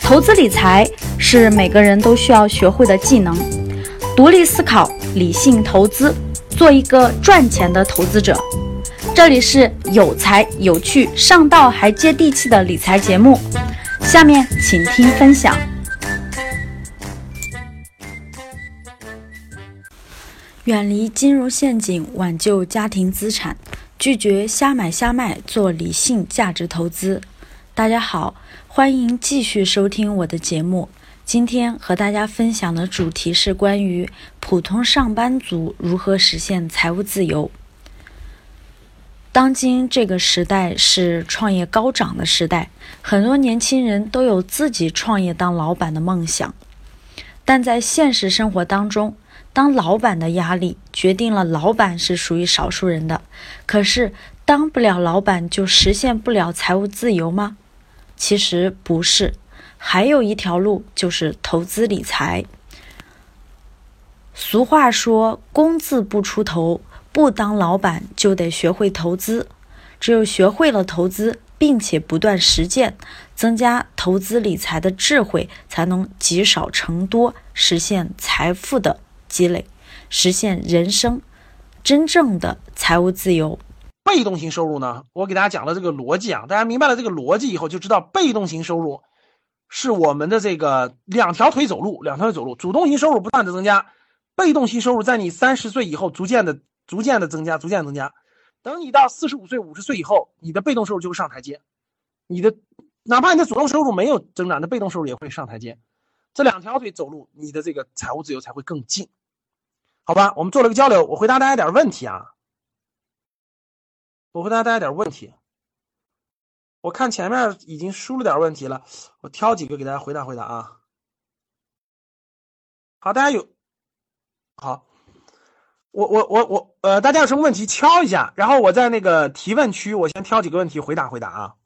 投资理财是每个人都需要学会的技能，独立思考，理性投资，做一个赚钱的投资者。这里是有才有趣、上道还接地气的理财节目，下面请听分享。远离金融陷阱，挽救家庭资产，拒绝瞎买瞎卖，做理性价值投资。大家好。欢迎继续收听我的节目。今天和大家分享的主题是关于普通上班族如何实现财务自由。当今这个时代是创业高涨的时代，很多年轻人都有自己创业当老板的梦想。但在现实生活当中，当老板的压力决定了老板是属于少数人的。可是，当不了老板就实现不了财务自由吗？其实不是，还有一条路就是投资理财。俗话说：“工字不出头，不当老板就得学会投资。只有学会了投资，并且不断实践，增加投资理财的智慧，才能积少成多，实现财富的积累，实现人生真正的财务自由。”被动型收入呢？我给大家讲了这个逻辑啊，大家明白了这个逻辑以后，就知道被动型收入是我们的这个两条腿走路，两条腿走路。主动型收入不断的增加，被动型收入在你三十岁以后逐渐的、逐渐的增加，逐渐增加。等你到四十五岁、五十岁以后，你的被动收入就会上台阶，你的哪怕你的主动收入没有增长，的被动收入也会上台阶。这两条腿走路，你的这个财务自由才会更近，好吧？我们做了个交流，我回答大家点问题啊。我回答大家点问题，我看前面已经输了点问题了，我挑几个给大家回答回答啊。好，大家有好，我我我我呃，大家有什么问题敲一下，然后我在那个提问区，我先挑几个问题回答回答啊。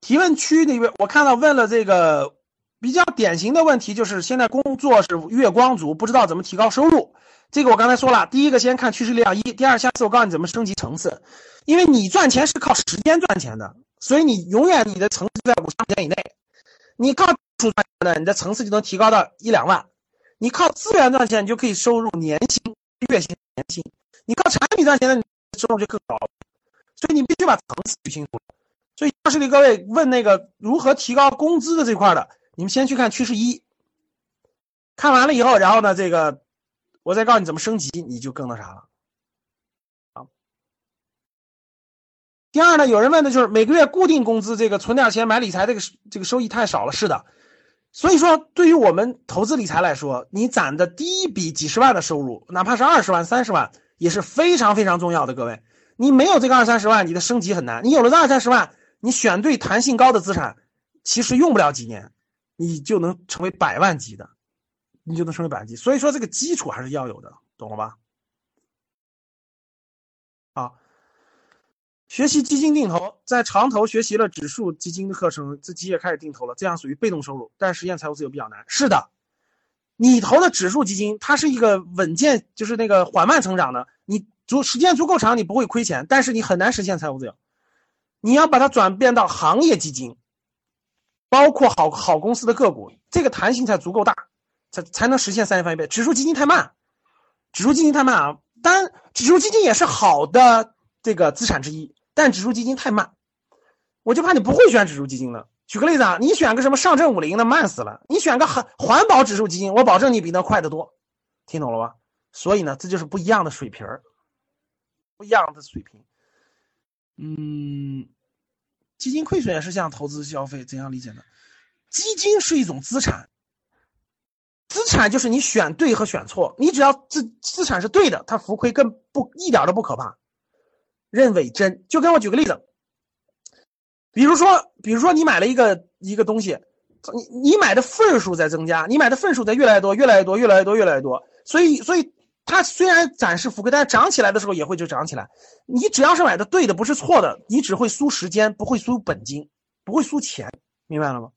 提问区那边我看到问了这个比较典型的问题，就是现在工作是月光族，不知道怎么提高收入。这个我刚才说了，第一个先看趋势力量一，第二下次我告诉你怎么升级层次，因为你赚钱是靠时间赚钱的，所以你永远你的层次在五十块钱以内。你靠赚钱的，你的层次就能提高到一两万；你靠资源赚钱，你就可以收入年薪、月薪、年薪；你靠产品赚钱的，收入就更高。所以你必须把层次捋清楚。所以教室里各位问那个如何提高工资的这块的，你们先去看趋势一，看完了以后，然后呢这个。我再告诉你怎么升级，你就更那啥了，啊。第二呢，有人问的就是每个月固定工资，这个存点钱买理财，这个这个收益太少了。是的，所以说对于我们投资理财来说，你攒的第一笔几十万的收入，哪怕是二十万、三十万，也是非常非常重要的。各位，你没有这个二三十万，你的升级很难。你有了这二三十万，你选对弹性高的资产，其实用不了几年，你就能成为百万级的。你就能成为百万级，所以说这个基础还是要有的，懂了吧？好，学习基金定投，在长投学习了指数基金的课程，自己也开始定投了，这样属于被动收入，但实现财务自由比较难。是的，你投的指数基金，它是一个稳健，就是那个缓慢成长的，你足时间足够长，你不会亏钱，但是你很难实现财务自由。你要把它转变到行业基金，包括好好公司的个股，这个弹性才足够大。才才能实现三年翻一倍。指数基金太慢，指数基金太慢啊！当然，指数基金也是好的这个资产之一，但指数基金太慢，我就怕你不会选指数基金了。举个例子啊，你选个什么上证五零的慢死了，你选个环环保指数基金，我保证你比那快得多。听懂了吧？所以呢，这就是不一样的水平，不一样的水平。嗯，基金亏损也是像投资消费怎样理解呢？基金是一种资产。资产就是你选对和选错，你只要资资产是对的，它浮亏更不一点都不可怕。认为真，就跟我举个例子，比如说，比如说你买了一个一个东西，你你买的份数在增加，你买的份数在越来越多，越来越多，越来越多，越来越多，所以所以它虽然暂时浮亏，但是涨起来的时候也会就涨起来。你只要是买的对的，不是错的，你只会输时间，不会输本金，不会输钱，明白了吗？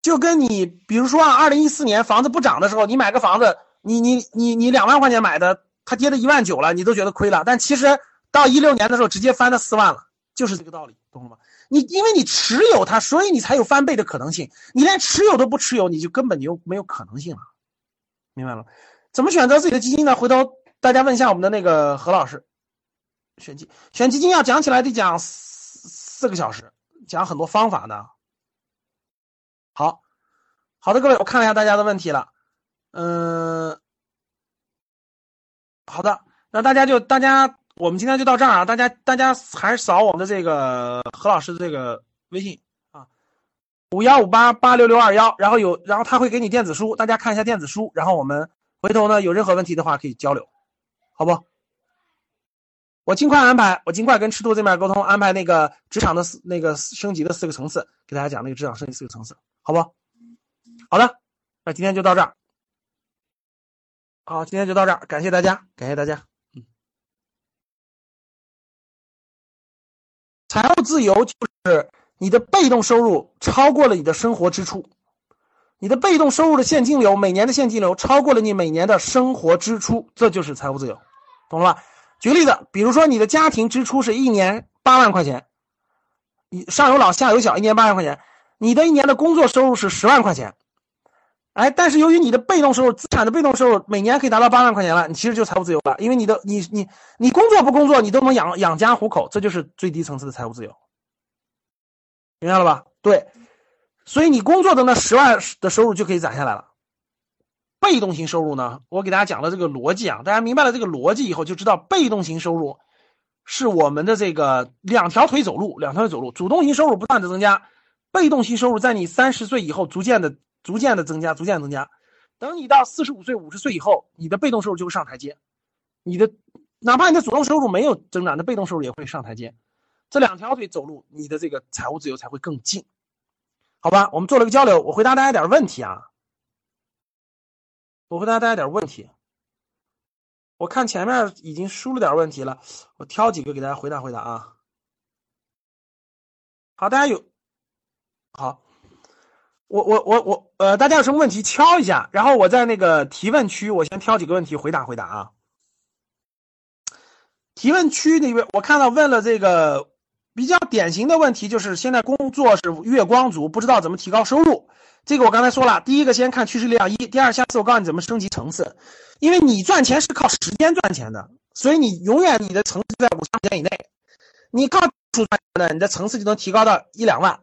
就跟你，比如说啊，二零一四年房子不涨的时候，你买个房子，你你你你两万块钱买的，它跌到一万九了，你都觉得亏了，但其实到一六年的时候直接翻到四万了，就是这个道理，懂了吗？你因为你持有它，所以你才有翻倍的可能性。你连持有都不持有，你就根本就没有可能性了，明白了？怎么选择自己的基金呢？回头大家问一下我们的那个何老师。选基选基金要讲起来得讲四四个小时，讲很多方法呢。好，好的，各位，我看了一下大家的问题了，嗯，好的，那大家就大家。我们今天就到这儿啊！大家大家还是扫我们的这个何老师的这个微信，五幺五八八六六二幺，然后有然后他会给你电子书，大家看一下电子书，然后我们回头呢有任何问题的话可以交流，好不？我尽快安排，我尽快跟赤兔这边沟通，安排那个职场的四那个升级的四个层次，给大家讲那个职场升级四个层次，好不？好的，那今天就到这儿，好，今天就到这儿，感谢大家，感谢大家。嗯财务自由就是你的被动收入超过了你的生活支出，你的被动收入的现金流每年的现金流超过了你每年的生活支出，这就是财务自由，懂了吧？举个例子，比如说你的家庭支出是一年八万块钱，你上有老下有小，一年八万块钱，你的一年的工作收入是十万块钱。哎，但是由于你的被动收入、资产的被动收入每年可以达到八万块钱了，你其实就财务自由了，因为你的你你你工作不工作，你都能养养家糊口，这就是最低层次的财务自由，明白了吧？对，所以你工作的那十万的收入就可以攒下来了。被动型收入呢，我给大家讲了这个逻辑啊，大家明白了这个逻辑以后，就知道被动型收入是我们的这个两条腿走路，两条腿走路，主动型收入不断的增加，被动型收入在你三十岁以后逐渐的。逐渐的增加，逐渐增加。等你到四十五岁、五十岁以后，你的被动收入就会上台阶。你的哪怕你的主动收入没有增长，那被动收入也会上台阶。这两条腿走路，你的这个财务自由才会更近。好吧，我们做了个交流，我回答大家点问题啊。我回答大家点问题。我看前面已经输了点问题了，我挑几个给大家回答回答啊。好，大家有好。我我我我呃，大家有什么问题敲一下，然后我在那个提问区，我先挑几个问题回答回答啊。提问区那边我看到问了这个比较典型的问题，就是现在工作是月光族，不知道怎么提高收入。这个我刚才说了，第一个先看趋势力量一，第二下次我告诉你怎么升级层次，因为你赚钱是靠时间赚钱的，所以你永远你的层次在五千块钱以内，你靠赚钱的，你的层次就能提高到一两万。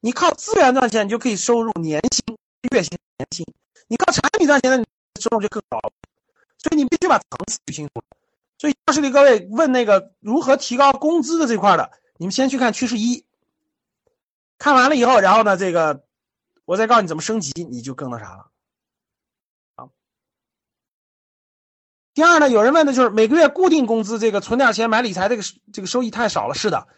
你靠资源赚钱，你就可以收入年薪、月薪、年薪；你靠产品赚钱的收入就更高。所以你必须把层次捋清楚。所以教室里各位问那个如何提高工资的这块的，你们先去看趋势一，看完了以后，然后呢，这个我再告诉你怎么升级，你就更那啥了。啊。第二呢，有人问的就是每个月固定工资，这个存点钱买理财，这个这个收益太少了。是的。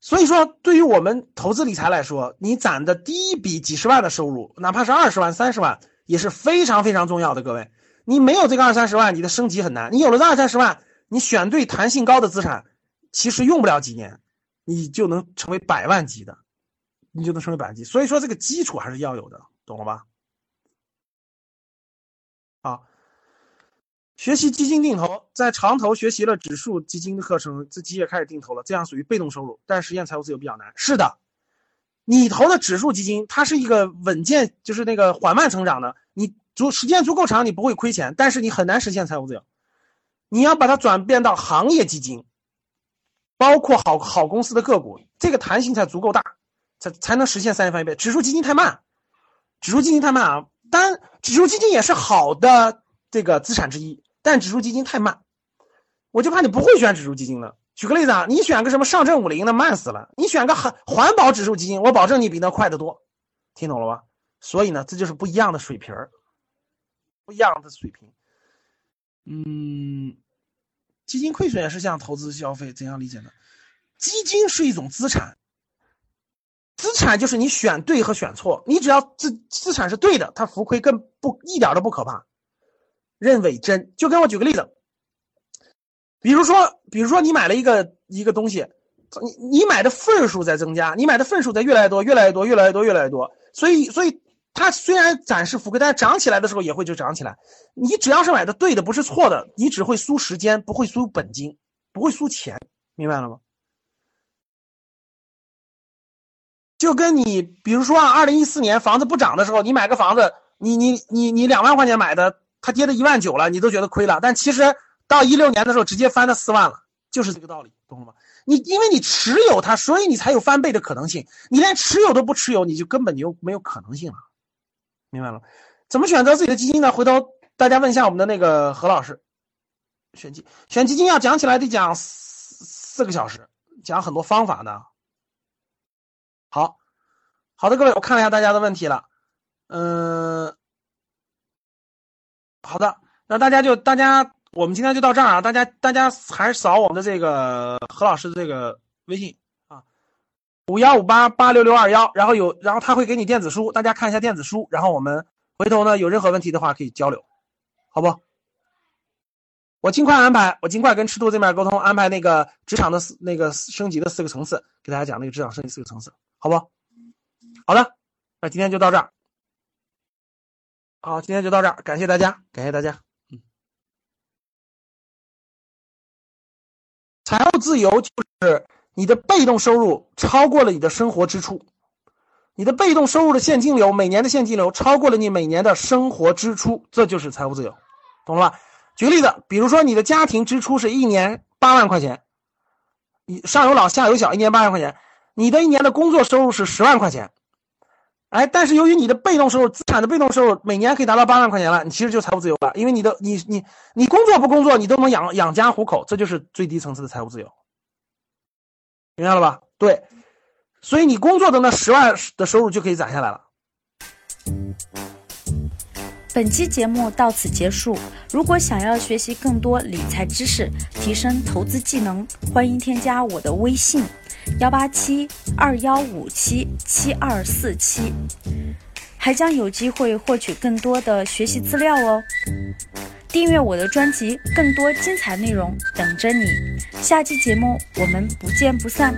所以说，对于我们投资理财来说，你攒的第一笔几十万的收入，哪怕是二十万、三十万，也是非常非常重要的。各位，你没有这个二三十万，你的升级很难。你有了这二三十万，你选对弹性高的资产，其实用不了几年，你就能成为百万级的，你就能成为百万级。所以说，这个基础还是要有的，懂了吧？好。学习基金定投，在长投学习了指数基金的课程，自己也开始定投了，这样属于被动收入，但实现财务自由比较难。是的，你投的指数基金，它是一个稳健，就是那个缓慢成长的，你足时间足够长，你不会亏钱，但是你很难实现财务自由。你要把它转变到行业基金，包括好好公司的个股，这个弹性才足够大，才才能实现三倍翻一倍。指数基金太慢，指数基金太慢啊！当然指数基金也是好的这个资产之一。但指数基金太慢，我就怕你不会选指数基金了。举个例子啊，你选个什么上证五零，的慢死了。你选个环环保指数基金，我保证你比那快得多。听懂了吧？所以呢，这就是不一样的水平儿，不一样的水平。嗯，基金亏损也是像投资消费怎样理解呢？基金是一种资产，资产就是你选对和选错，你只要资资产是对的，它浮亏更不一点都不可怕。认为真，就跟我举个例子，比如说，比如说你买了一个一个东西，你你买的份数在增加，你买的份数在越来越多，越来越多，越来越多，越来越多，所以所以它虽然暂时浮亏，但是涨起来的时候也会就涨起来。你只要是买的对的，不是错的，你只会输时间，不会输本金，不会输钱，明白了吗？就跟你比如说啊，二零一四年房子不涨的时候，你买个房子，你你你你两万块钱买的，它跌到一万九了，你都觉得亏了。但其实到一六年的时候，直接翻到四万了，就是这个道理，懂了吗？你因为你持有它，所以你才有翻倍的可能性。你连持有都不持有，你就根本就没有可能性了，明白了？怎么选择自己的基金呢？回头大家问一下我们的那个何老师。选基选基金要讲起来得讲四四个小时，讲很多方法的。好，好的，各位，我看了一下大家的问题了，嗯，好的，那大家就大家，我们今天就到这儿啊，大家大家还是扫我们的这个何老师的这个微信，五幺五八八六六二幺，然后有，然后他会给你电子书，大家看一下电子书，然后我们回头呢有任何问题的话可以交流，好不？我尽快安排，我尽快跟赤兔这边沟通，安排那个职场的四那个升级的四个层次，给大家讲那个职场升级四个层次。好不，好的，那今天就到这儿。好，今天就到这儿，感谢大家，感谢大家。嗯，财务自由就是你的被动收入超过了你的生活支出，你的被动收入的现金流每年的现金流超过了你每年的生活支出，这就是财务自由，懂了吧？举个例子，比如说你的家庭支出是一年八万块钱，你上有老下有小，一年八万块钱。你的一年的工作收入是十万块钱，哎，但是由于你的被动收入、资产的被动收入每年可以达到八万块钱了，你其实就财务自由了，因为你的你你你工作不工作，你都能养养家糊口，这就是最低层次的财务自由，明白了吧？对，所以你工作的那十万的收入就可以攒下来了。本期节目到此结束。如果想要学习更多理财知识，提升投资技能，欢迎添加我的微信：幺八七二幺五七七二四七，还将有机会获取更多的学习资料哦。订阅我的专辑，更多精彩内容等着你。下期节目我们不见不散。